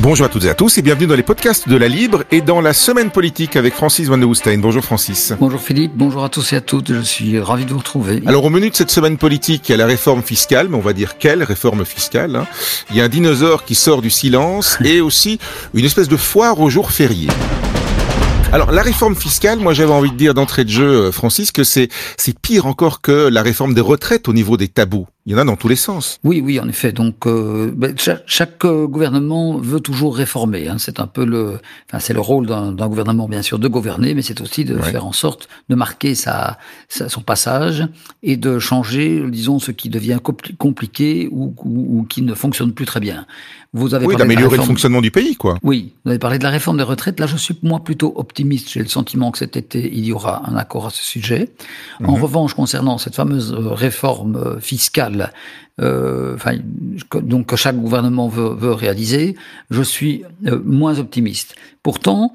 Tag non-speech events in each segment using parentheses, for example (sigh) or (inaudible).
Bonjour à toutes et à tous et bienvenue dans les podcasts de la Libre et dans la semaine politique avec Francis Van de Woestein. Bonjour Francis. Bonjour Philippe, bonjour à tous et à toutes, je suis ravi de vous retrouver. Alors au menu de cette semaine politique, il y a la réforme fiscale, mais on va dire quelle réforme fiscale hein. Il y a un dinosaure qui sort du silence (laughs) et aussi une espèce de foire au jour férié. Alors la réforme fiscale, moi j'avais envie de dire d'entrée de jeu, Francis, que c'est c'est pire encore que la réforme des retraites au niveau des tabous. Il y en a dans tous les sens. Oui, oui, en effet. Donc, euh, ben, chaque, euh, gouvernement veut toujours réformer. Hein. C'est un peu le, enfin, c'est le rôle d'un gouvernement, bien sûr, de gouverner, mais c'est aussi de faire en sorte de marquer sa, son passage et de changer, disons, ce qui devient compliqué ou, ou, qui ne fonctionne plus très bien. Vous avez oui, d'améliorer le fonctionnement du pays, quoi. Oui, vous avez parlé de la réforme des retraites. Là, je suis moi plutôt optimiste. J'ai le sentiment que cet été, il y aura un accord à ce sujet. En mhm. revanche, concernant cette fameuse euh, réforme fiscale euh, donc que chaque gouvernement veut, réaliser, je suis euh, moins optimiste. Pourtant,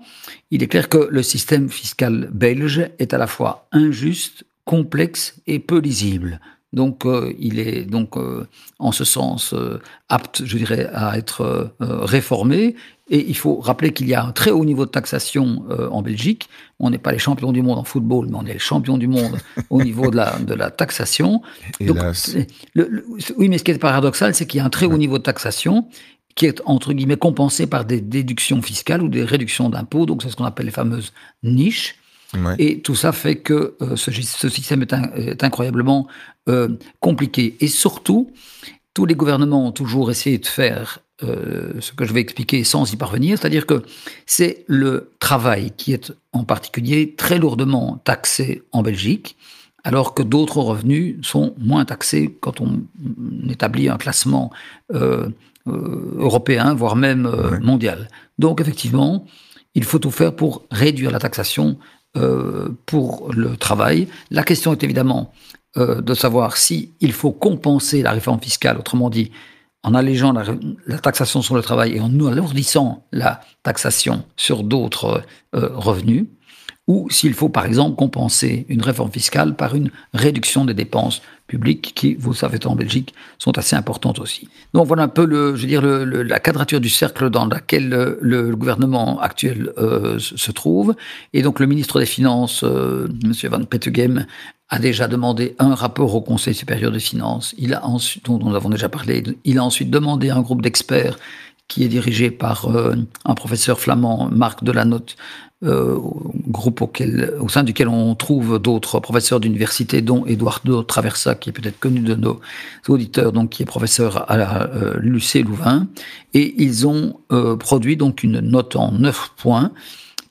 il est clair que le système fiscal belge est à la fois injuste, complexe et peu lisible. Donc, euh, il est donc en ce sens apte, je dirais, à être réformé. Et il faut rappeler qu'il y a un très haut niveau de taxation euh, en Belgique. On n'est pas les champions du monde en football, mais on est les champions du monde (laughs) au niveau de la, de la taxation. Donc, oui, mais ce qui est paradoxal, c'est qu'il y a un très haut niveau de taxation qui est entre guillemets compensé par des déductions fiscales ou des réductions d'impôts. Donc c'est ce qu'on appelle les fameuses niches. Et tout ça fait que euh, ce, ce, système est, est incroyablement euh, compliqué. Et surtout, tous les gouvernements ont toujours essayé de faire euh, ce que je vais expliquer sans y parvenir, c'est-à-dire que c'est le travail qui est en particulier très lourdement taxé en Belgique, alors que d'autres revenus sont moins taxés quand on établit un classement euh, euh, européen, voire même mondial. Donc effectivement, il faut tout faire pour réduire la taxation pour le travail. La question est évidemment de savoir si il faut compenser la réforme fiscale, autrement dit, en allégeant la, taxation sur le travail et en alourdissant la taxation sur d'autres euh, revenus, ou s'il faut par exemple compenser une réforme fiscale par une réduction des dépenses publiques qui, vous savez, en Belgique, sont assez importantes aussi. Donc voilà un peu le, je dire, la quadrature du cercle dans laquelle le, gouvernement actuel euh, se trouve. Et donc le ministre des Finances, euh, M. Van Petegem, a déjà demandé un rapport au Conseil supérieur des finances. Il a ensuite, dont nous avons déjà parlé, il a ensuite demandé à un groupe d'experts qui est dirigé par euh, un professeur flamand, Marc Delanotte, euh, groupe au sein duquel on trouve d'autres professeurs d'université, dont Eduardo Traversa, qui est peut-être connu de nos auditeurs, donc qui est professeur à la euh, Louvain. Et ils ont euh, produit donc une note en neuf points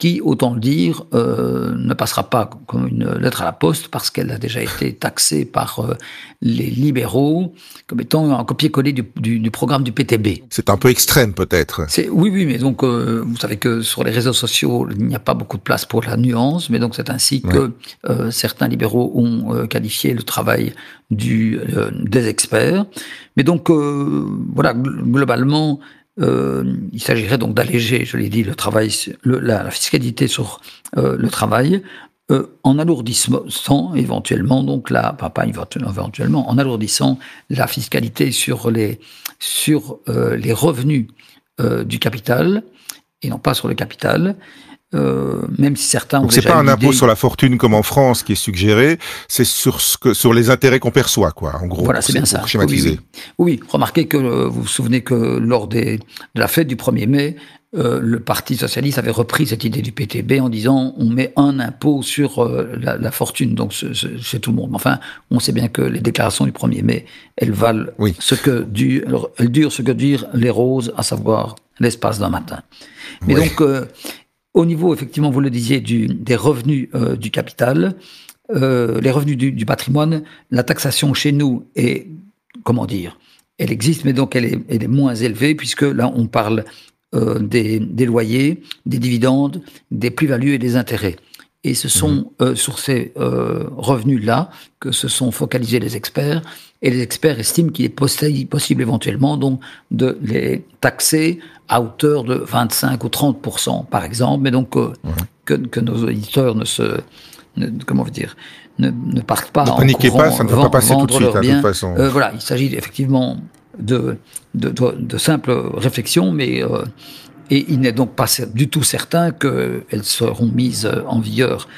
qui, autant le dire, euh, ne passera pas comme une lettre à la poste parce qu'elle a déjà été taxée par euh, les libéraux comme étant un copier-coller du, du, programme du PTB. C'est un peu extrême peut-être. Oui, oui, mais donc euh, vous savez que sur les réseaux sociaux, il n'y a pas beaucoup de place pour la nuance, mais donc c'est ainsi que certains libéraux ont qualifié le travail du, des experts. Mais donc voilà, globalement, euh, il s'agirait donc d'alléger, je l'ai dit, le travail, la, fiscalité sur euh, le travail, euh, en alourdissant éventuellement, donc la, la fiscalité sur les revenus du capital et non pas sur le capital. Euh, même si certains Donc c'est pas un impôt sur la fortune comme en France qui est suggéré, c'est sur ce que, sur les intérêts qu'on perçoit, quoi. En gros, voilà, c'est bien ça. Schématiser. Oui, remarquez que euh, vous vous souvenez que lors des, de la fête du 1er mai, euh, le Parti socialiste avait repris cette idée du PTB en disant on met un impôt sur euh, la, la, fortune, donc c'est tout le monde. Enfin, on sait bien que les déclarations du 1er mai, elles valent oui. ce que durent, elles durent ce que durent les roses, à savoir l'espace d'un matin. Mais donc, euh, au niveau, effectivement, vous le disiez, des revenus euh, du capital, euh, les revenus du, patrimoine, la taxation chez nous est, comment dire, elle existe, mais donc elle est, elle est moins élevée, puisque là, on parle euh, des, des, loyers, des dividendes, des plus-values et des intérêts. Et ce sont mmh. euh, sur ces euh, revenus-là que se sont focalisés les experts. Et les experts estiment qu'il est possible éventuellement donc de les taxer à hauteur de 25 ou 30% par exemple, mais donc euh, mhm. que, que, nos auditeurs ne se, ne, comment dire, ne, ne partent pas ne en paniquez pas, ça ne va pas passer tout de suite, hein, de toute façon. Euh, voilà, il s'agit effectivement de, de, de, simples réflexions, mais et il n'est donc pas du tout certain qu'elles seront mises en vigueur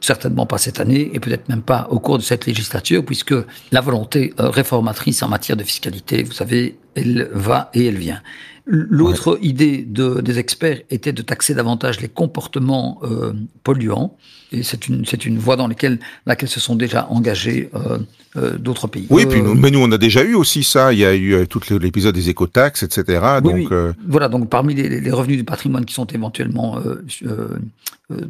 certainement pas cette année et peut-être même pas au cours de cette législature, puisque la volonté réformatrice en matière de fiscalité, vous savez, elle va et elle vient. L'autre idée de, des experts était de taxer davantage les comportements euh, polluants. Et c'est une, c'est une voie dans laquelle, laquelle se sont déjà engagés euh, euh, d'autres pays. Oui, puis nous, mais nous, on a déjà eu aussi ça. Il y a eu tout l'épisode des écotaxes, etc. donc, Voilà, donc parmi les, les, revenus du patrimoine qui sont éventuellement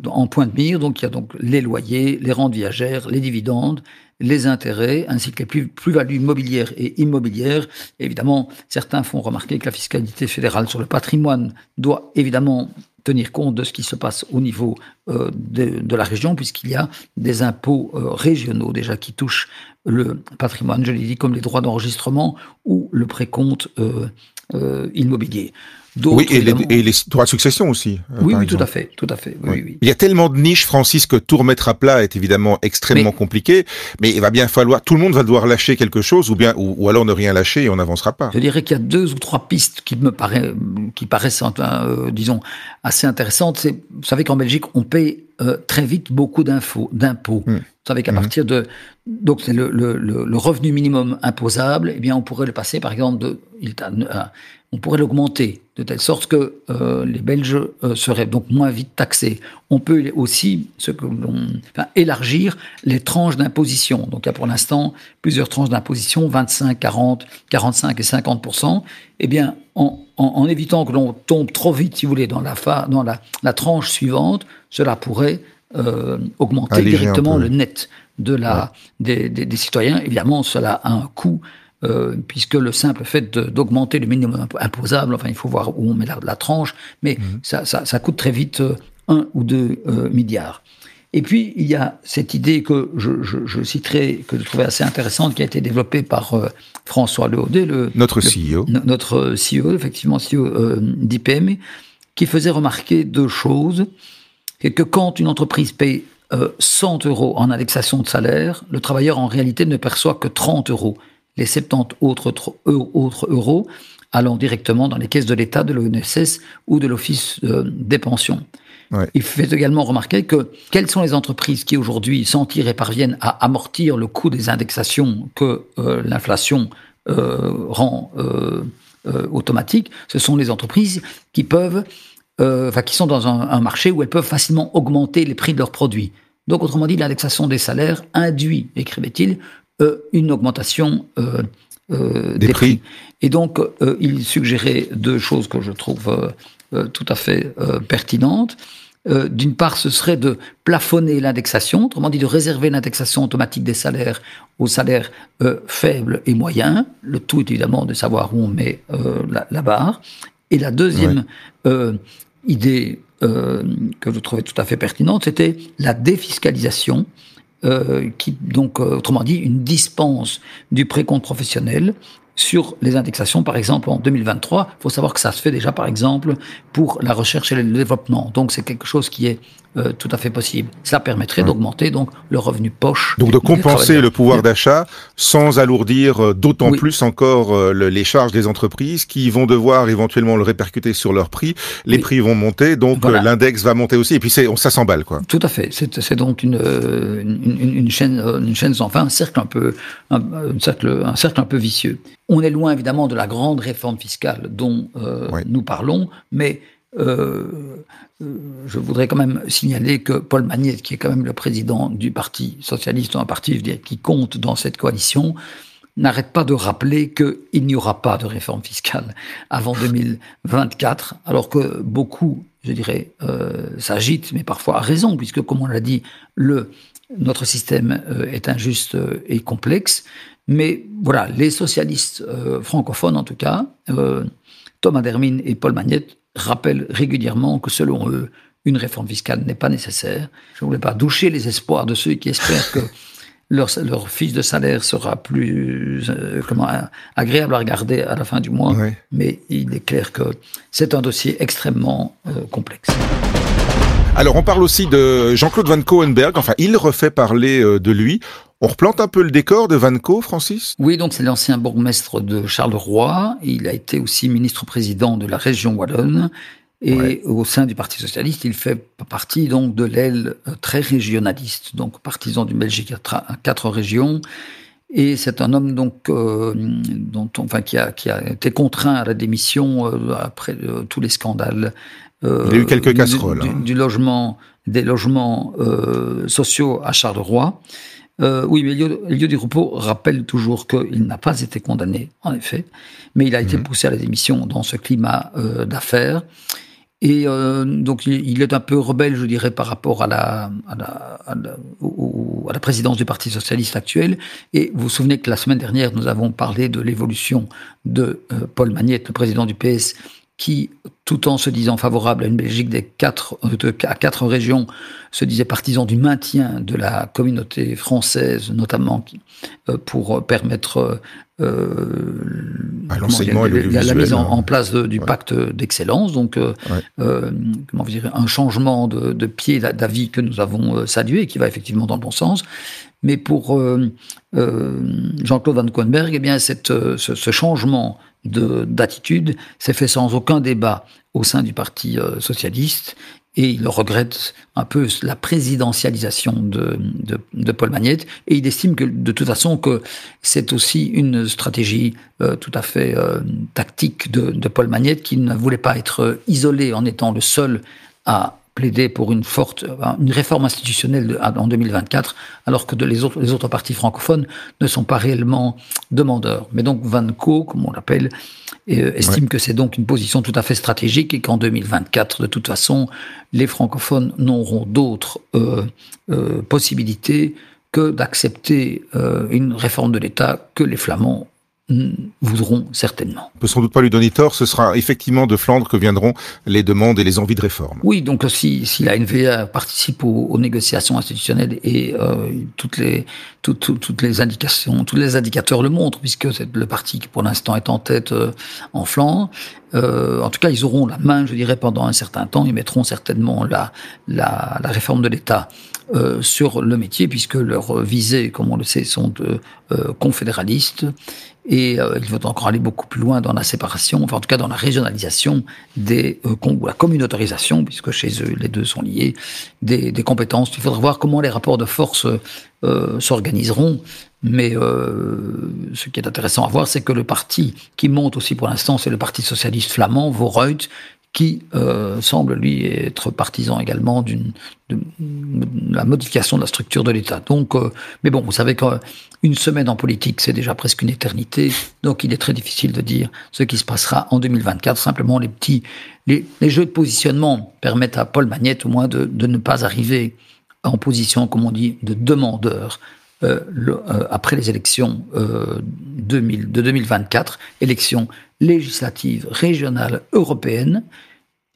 en point de mire, donc il y a donc les loyers, les rentes viagères, les dividendes, les intérêts ainsi que les plus-values mobilières et immobilières. évidemment, certains font remarquer que la fiscalité fédérale sur le patrimoine doit évidemment tenir compte de ce qui se passe au niveau euh, de, la région, puisqu'il y a des impôts euh, régionaux déjà qui touchent le patrimoine, je l'ai dit, comme les droits d'enregistrement ou le précompte euh, immobilier. Oui, et les, et les, droits de succession aussi. Euh, oui, oui, tout à fait, tout à fait. Oui, oui. Il y a tellement de niches, Francis, que tout remettre à plat est évidemment extrêmement compliqué. Mais il va bien falloir, tout le monde va devoir lâcher quelque chose, ou bien, ou, alors ne rien lâcher et on n'avancera pas. Je dirais qu'il y a deux ou trois pistes qui me paraissent, qui paraissent, euh, disons, assez intéressantes. C'est, vous savez qu'en Belgique, on paye euh, très vite beaucoup d'infos, d'impôts. Hmm. Vous savez qu'à hmm. partir de donc c'est le, le, le, revenu minimum imposable, eh bien on pourrait le passer par exemple de il, on pourrait l'augmenter de telle sorte que euh, les Belges euh, seraient donc moins vite taxés. On peut aussi ce que enfin, élargir les tranches d'imposition. Donc il y a pour l'instant plusieurs tranches d'imposition, 25, 40, 45 et 50% Eh bien, en, en, évitant que l'on tombe trop vite, si vous voulez, dans la, dans la, la tranche suivante, cela pourrait euh, augmenter directement le net de la, des, des, des, citoyens. Évidemment, cela a un coût euh, puisque le simple fait d'augmenter le minimum imposable, enfin il faut voir où on met la, tranche, mais mhm. ça, ça, ça, coûte très vite euh, un ou deux euh, milliards. Et puis il y a cette idée que je, je, je, citerai, que je trouvais assez intéressante, qui a été développée par François Leaudet, le, notre CEO, notre CEO, effectivement CEO d'IPM, qui faisait remarquer deux choses, et que quand une entreprise paye 100 euros en indexation de salaire, le travailleur en réalité ne perçoit que 30 euros les 70 autres, autres euros allant directement dans les caisses de l'État, de l'ONSS ou de l'Office euh, des pensions. Il fait également remarquer que quelles sont les entreprises qui aujourd'hui s'en tirent et parviennent à amortir le coût des indexations que euh, l'inflation euh, rend automatique, ce sont les entreprises qui peuvent, enfin qui sont dans un, un, marché où elles peuvent facilement augmenter les prix de leurs produits. Donc autrement dit, l'indexation des salaires induit, écrivait-il, une augmentation euh, euh, des, prix. Et donc, il suggérait deux choses que je trouve tout à fait pertinentes. D'une part, ce serait de plafonner l'indexation, autrement dit de réserver l'indexation automatique des salaires aux salaires faibles et moyens. Le tout est évidemment de savoir où on met la, barre. Et la deuxième idée que je trouvais tout à fait pertinente, c'était la défiscalisation euh, qui donc euh, autrement dit une dispense du précompte professionnel sur les indexations, par exemple en 2023. Il faut savoir que ça se fait déjà, par exemple, pour la recherche et le développement. Donc c'est quelque chose qui est euh, tout à fait possible. Ça permettrait d'augmenter donc le revenu poche. Donc de compenser le pouvoir d'achat sans alourdir euh, d'autant plus encore euh, les charges des entreprises qui vont devoir éventuellement le répercuter sur leurs prix. Les prix vont monter, donc l'index va monter aussi. Et puis c'est on ça s'emballe quoi. Tout à fait. C'est donc une, une, une, chaîne une chaîne sans fin, un cercle un peu un, cercle un cercle un peu vicieux. On est loin évidemment de la grande réforme fiscale dont nous parlons, mais euh, euh, je voudrais quand même signaler que Paul Magnette, qui est quand même le président du Parti socialiste, un parti qui compte dans cette coalition, n'arrête pas de rappeler qu'il n'y aura pas de réforme fiscale avant 2024, alors que beaucoup, je dirais, euh, s'agitent, mais parfois à raison, puisque, comme on l'a dit, notre système euh, est injuste et complexe. Mais voilà, les socialistes francophones, en tout cas, Thomas Dermine et Paul Magnette, rappellent régulièrement que selon eux, une réforme fiscale n'est pas nécessaire. Je ne voulais pas doucher les espoirs de ceux qui espèrent que (laughs) leur, leur fiche de salaire sera plus euh, comment, agréable à regarder à la fin du mois, mais il est clair que c'est un dossier extrêmement euh, complexe. Alors on parle aussi de Jean-Claude Van Cohenberg, enfin il refait parler euh, de lui. On replante un peu le décor de Vanco, Francis? Oui, donc c'est l'ancien bourgmestre de Charleroi. Il a été aussi ministre-président de la région wallonne. Et au sein du Parti socialiste, il fait partie donc de l'aile euh, très régionaliste, donc partisan d'une Belgique à quatre régions. Et c'est un homme donc euh, dont enfin qui a qui a été contraint à la démission euh, après tous les scandales. il a eu quelques casseroles. Hein. Du, logement, des logements sociaux à Charleroi. Euh, oui, mais Elio Rupo rappelle toujours qu'il n'a pas été condamné, en effet, mais il a été mhm. poussé à la démission dans ce climat euh, d'affaires. Et euh, donc il est un peu rebelle, je dirais, par rapport à la, à la, à la, à la présidence du Parti socialiste actuel. Et vous vous souvenez que la semaine dernière, nous avons parlé de l'évolution de Paul Magnette, le président du PS, qui, tout en se disant favorable à une Belgique des quatre, de, à quatre régions, se disait partisan du maintien de la communauté française, notamment euh, pour permettre euh, l'enseignement et la, la, mise en, place du pacte d'excellence. Donc, euh, euh, comment vous dire, un changement de, de pied d'avis que nous avons euh, salué, qui va effectivement dans le bon sens. Mais pour euh, Jean-Claude Van Koenberg, eh bien, cette, ce, ce changement d'attitude s'est fait sans aucun débat au sein du Parti euh, socialiste et il regrette un peu la présidentialisation de, de, Paul Magnette. Et il estime que de toute façon que c'est aussi une stratégie euh, tout à fait euh, tactique de, de, Paul Magnette qui ne voulait pas être isolé en étant le seul à plaider pour une forte, une réforme institutionnelle en 2024, alors que les, autres, les autres partis francophones ne sont pas réellement demandeurs. Mais donc Van Co, comme on l'appelle, euh, estime que c'est donc une position tout à fait stratégique et qu'en 2024, de toute façon, les francophones n'auront d'autres euh, euh, possibilités que d'accepter une réforme de l'État que les Flamands voudront certainement. On peut sans doute pas lui donner tort, ce sera effectivement de Flandre que viendront les demandes et les envies de réforme. Oui, donc si, si la NVA participe aux, négociations institutionnelles et euh, toutes les toutes, toutes, les indications, tous les indicateurs le montrent, puisque c'est le parti qui pour l'instant est en tête euh, en Flandre. Euh, en tout cas, ils auront la main, je dirais, pendant un certain temps. Ils mettront certainement la, la, la réforme de l'État euh, sur le métier, puisque leurs visées, comme on le sait, sont de, euh, confédéralistes. Et euh, ils vont encore aller beaucoup plus loin dans la séparation, enfin en tout cas dans la régionalisation des euh, ou la communautarisation, puisque chez eux les deux sont liés, des, des compétences. Il faudra voir comment les rapports de force euh, s'organiseront. Mais euh, ce qui est intéressant à voir, c'est que le parti qui monte aussi pour l'instant, c'est le Parti socialiste flamand, Voreut, qui euh, semble lui être partisan également d'une de, la modification de la structure de l'État. Donc, euh, mais bon, vous savez qu'une semaine en politique, c'est déjà presque une éternité, donc il est très difficile de dire ce qui se passera en 2024. Simplement, les petits, les, jeux de positionnement permettent à Paul Magnette au moins de, de ne pas arriver en position, comme on dit, de demandeur euh, euh, après les élections euh, 2000, de 2024, élections législatives, régionales, européennes,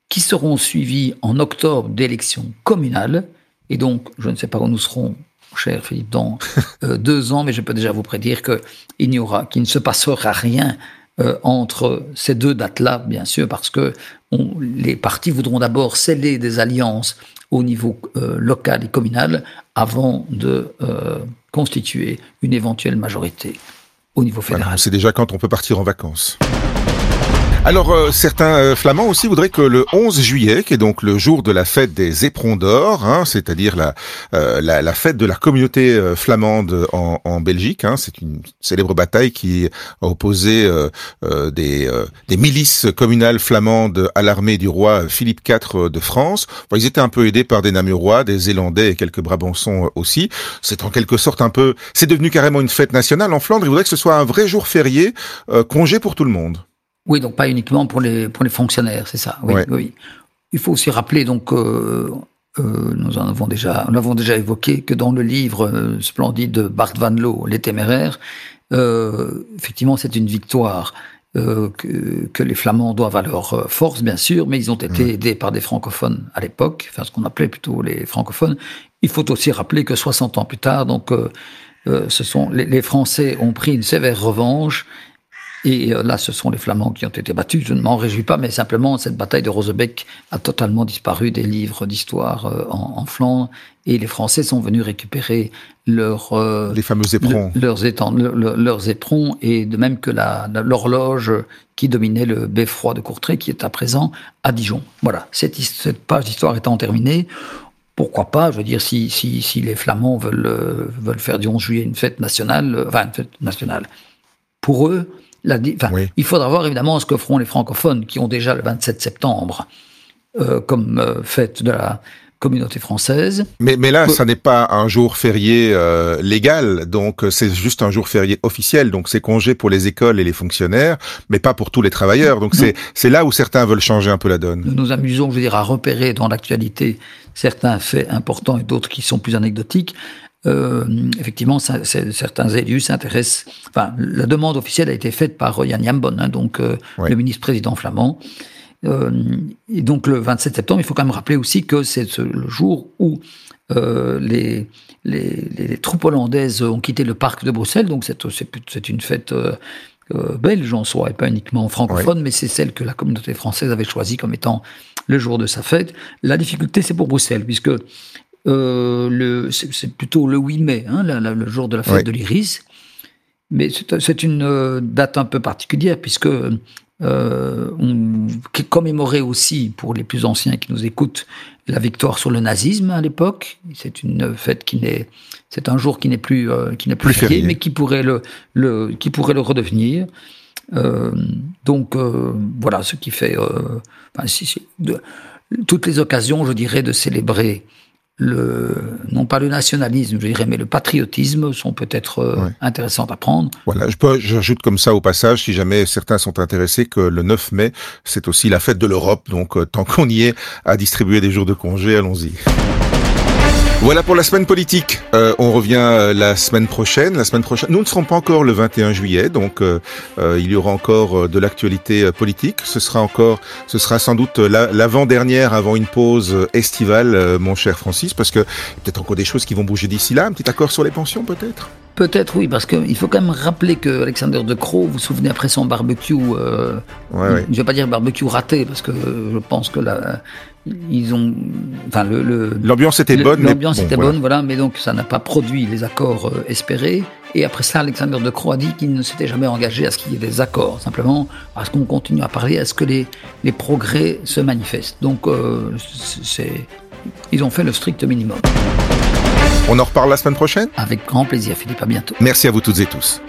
qui seront suivies en octobre d'élections communales. Et donc, je ne sais pas où nous serons, cher Philippe, dans (laughs) euh, deux ans, mais je peux déjà vous prédire qu'il n'y aura, qu'il ne se passera rien euh, entre ces deux dates-là, bien sûr, parce que on, les partis voudront d'abord sceller des alliances au niveau euh, local et communal avant de constituer une éventuelle majorité au niveau fédéral. c'est déjà quand on peut partir en vacances. Alors euh, certains euh, flamands aussi voudraient que le 11 juillet, qui est donc le jour de la fête des éperons d'or, hein, c'est-à-dire la, euh, la, la, fête de la communauté flamande en, en Belgique, hein, c'est une célèbre bataille qui a opposé des, des milices communales flamandes à l'armée du roi Philippe IV de France. ils étaient un peu aidés par des Namurois, des Zélandais et quelques Brabançons aussi. C'est en quelque sorte un peu, c'est devenu carrément une fête nationale en Flandre. Ils voudraient que ce soit un vrai jour férié, congé pour tout le monde. Oui, donc pas uniquement pour les, pour les fonctionnaires, c'est ça. Oui, oui. Il faut aussi rappeler, donc, euh, euh, nous en avons déjà, nous l'avons déjà évoqué, que dans le livre euh, splendide de Bart Van Loo, Les Téméraires, euh, effectivement, c'est une victoire euh, que, que, les Flamands doivent à leur force, bien sûr, mais ils ont été aidés par des francophones à l'époque, enfin ce qu'on appelait plutôt les francophones. Il faut aussi rappeler que 60 ans plus tard, donc, ce sont les, les Français ont pris une sévère revanche Et euh, là, ce sont les Flamands qui ont été battus. Je ne m'en réjouis pas, mais simplement, cette bataille de Rosebeck a totalement disparu des livres d'histoire euh, en, en, Flandre. Et les Français sont venus récupérer leurs euh, les fameux éperons, leurs, éperons, et de même que l'horloge qui dominait le beffroi de Courtrai, qui est à présent à Dijon. Voilà. Cette, cette page d'histoire étant terminée, pourquoi pas Je veux dire, si, si, si les Flamands veulent, veulent faire du 11 juillet une fête nationale, enfin une fête nationale, pour eux, il faudra voir évidemment ce que feront les francophones qui ont déjà le 27 septembre euh, comme euh, fête de la communauté française. Mais, mais là, ça n'est pas un jour férié euh, légal, donc c'est juste un jour férié officiel, donc c'est congé pour les écoles et les fonctionnaires, mais pas pour tous les travailleurs. Donc c'est c'est là où certains veulent changer un peu la donne. Nous nous amusons, je veux dire, à repérer dans l'actualité certains faits importants et d'autres qui sont plus anecdotiques euh, effectivement, ça, certains élus s'intéressent. Enfin, la demande officielle a été faite par Yann Jambon, hein, donc euh, le ministre-président flamand. Euh, et donc le 27 septembre, il faut quand même rappeler aussi que c'est le jour où euh, les, les, les, troupes hollandaises ont quitté le parc de Bruxelles. Donc c'est une fête euh, belge en soi et pas uniquement francophone, mais c'est celle que la communauté française avait choisie comme étant le jour de sa fête. La difficulté, c'est pour Bruxelles, puisque euh, c'est plutôt le 8 mai, hein, le jour de la fête de l'Iris. Mais c'est une euh, date un peu particulière puisque euh, on commémorait aussi, pour les plus anciens qui nous écoutent, la victoire sur le nazisme à l'époque. C'est une fête qui n'est, c'est un jour qui n'est plus euh, qui n'est plus, férié, mais qui pourrait le, le qui pourrait le redevenir. Euh, donc voilà, ce qui fait enfin, si, de, toutes les occasions, je dirais, de célébrer le, non pas le nationalisme, je dirais, mais le patriotisme sont peut-être euh, intéressants à prendre. Voilà, je peux, j'ajoute comme ça au passage, si jamais certains sont intéressés, que le 9 mai, c'est aussi la fête de l'Europe, donc euh, tant qu'on y est à distribuer des jours de congé, allons-y. Voilà pour la semaine politique. Euh, on revient euh, la semaine prochaine. La semaine prochaine, nous ne serons pas encore le 21 juillet, donc euh, il y aura encore de l'actualité politique. Ce sera encore, ce sera sans doute l'avant-dernière avant une pause estivale, mon cher Francis, parce que peut-être encore des choses qui vont bouger d'ici là. Un petit accord sur les pensions, peut-être? Peut-être oui, parce qu'il faut quand même rappeler que Alexander De Croo, vous vous souvenez après son barbecue, euh, je ne vais pas dire barbecue raté, parce que je pense que là, ils ont, enfin le, l'ambiance était bonne, l'ambiance était bonne, voilà, mais donc ça n'a pas produit les accords euh, espérés. Et après ça, Alexander De Croo a dit qu'il ne s'était jamais engagé à ce qu'il y ait des accords, simplement à ce qu'on continue à parler, à ce que les, les progrès se manifestent. Donc euh, c'est, ils ont fait le strict minimum. On en reparle la semaine prochaine? Avec grand plaisir, Philippe. À bientôt. Merci à vous toutes et tous.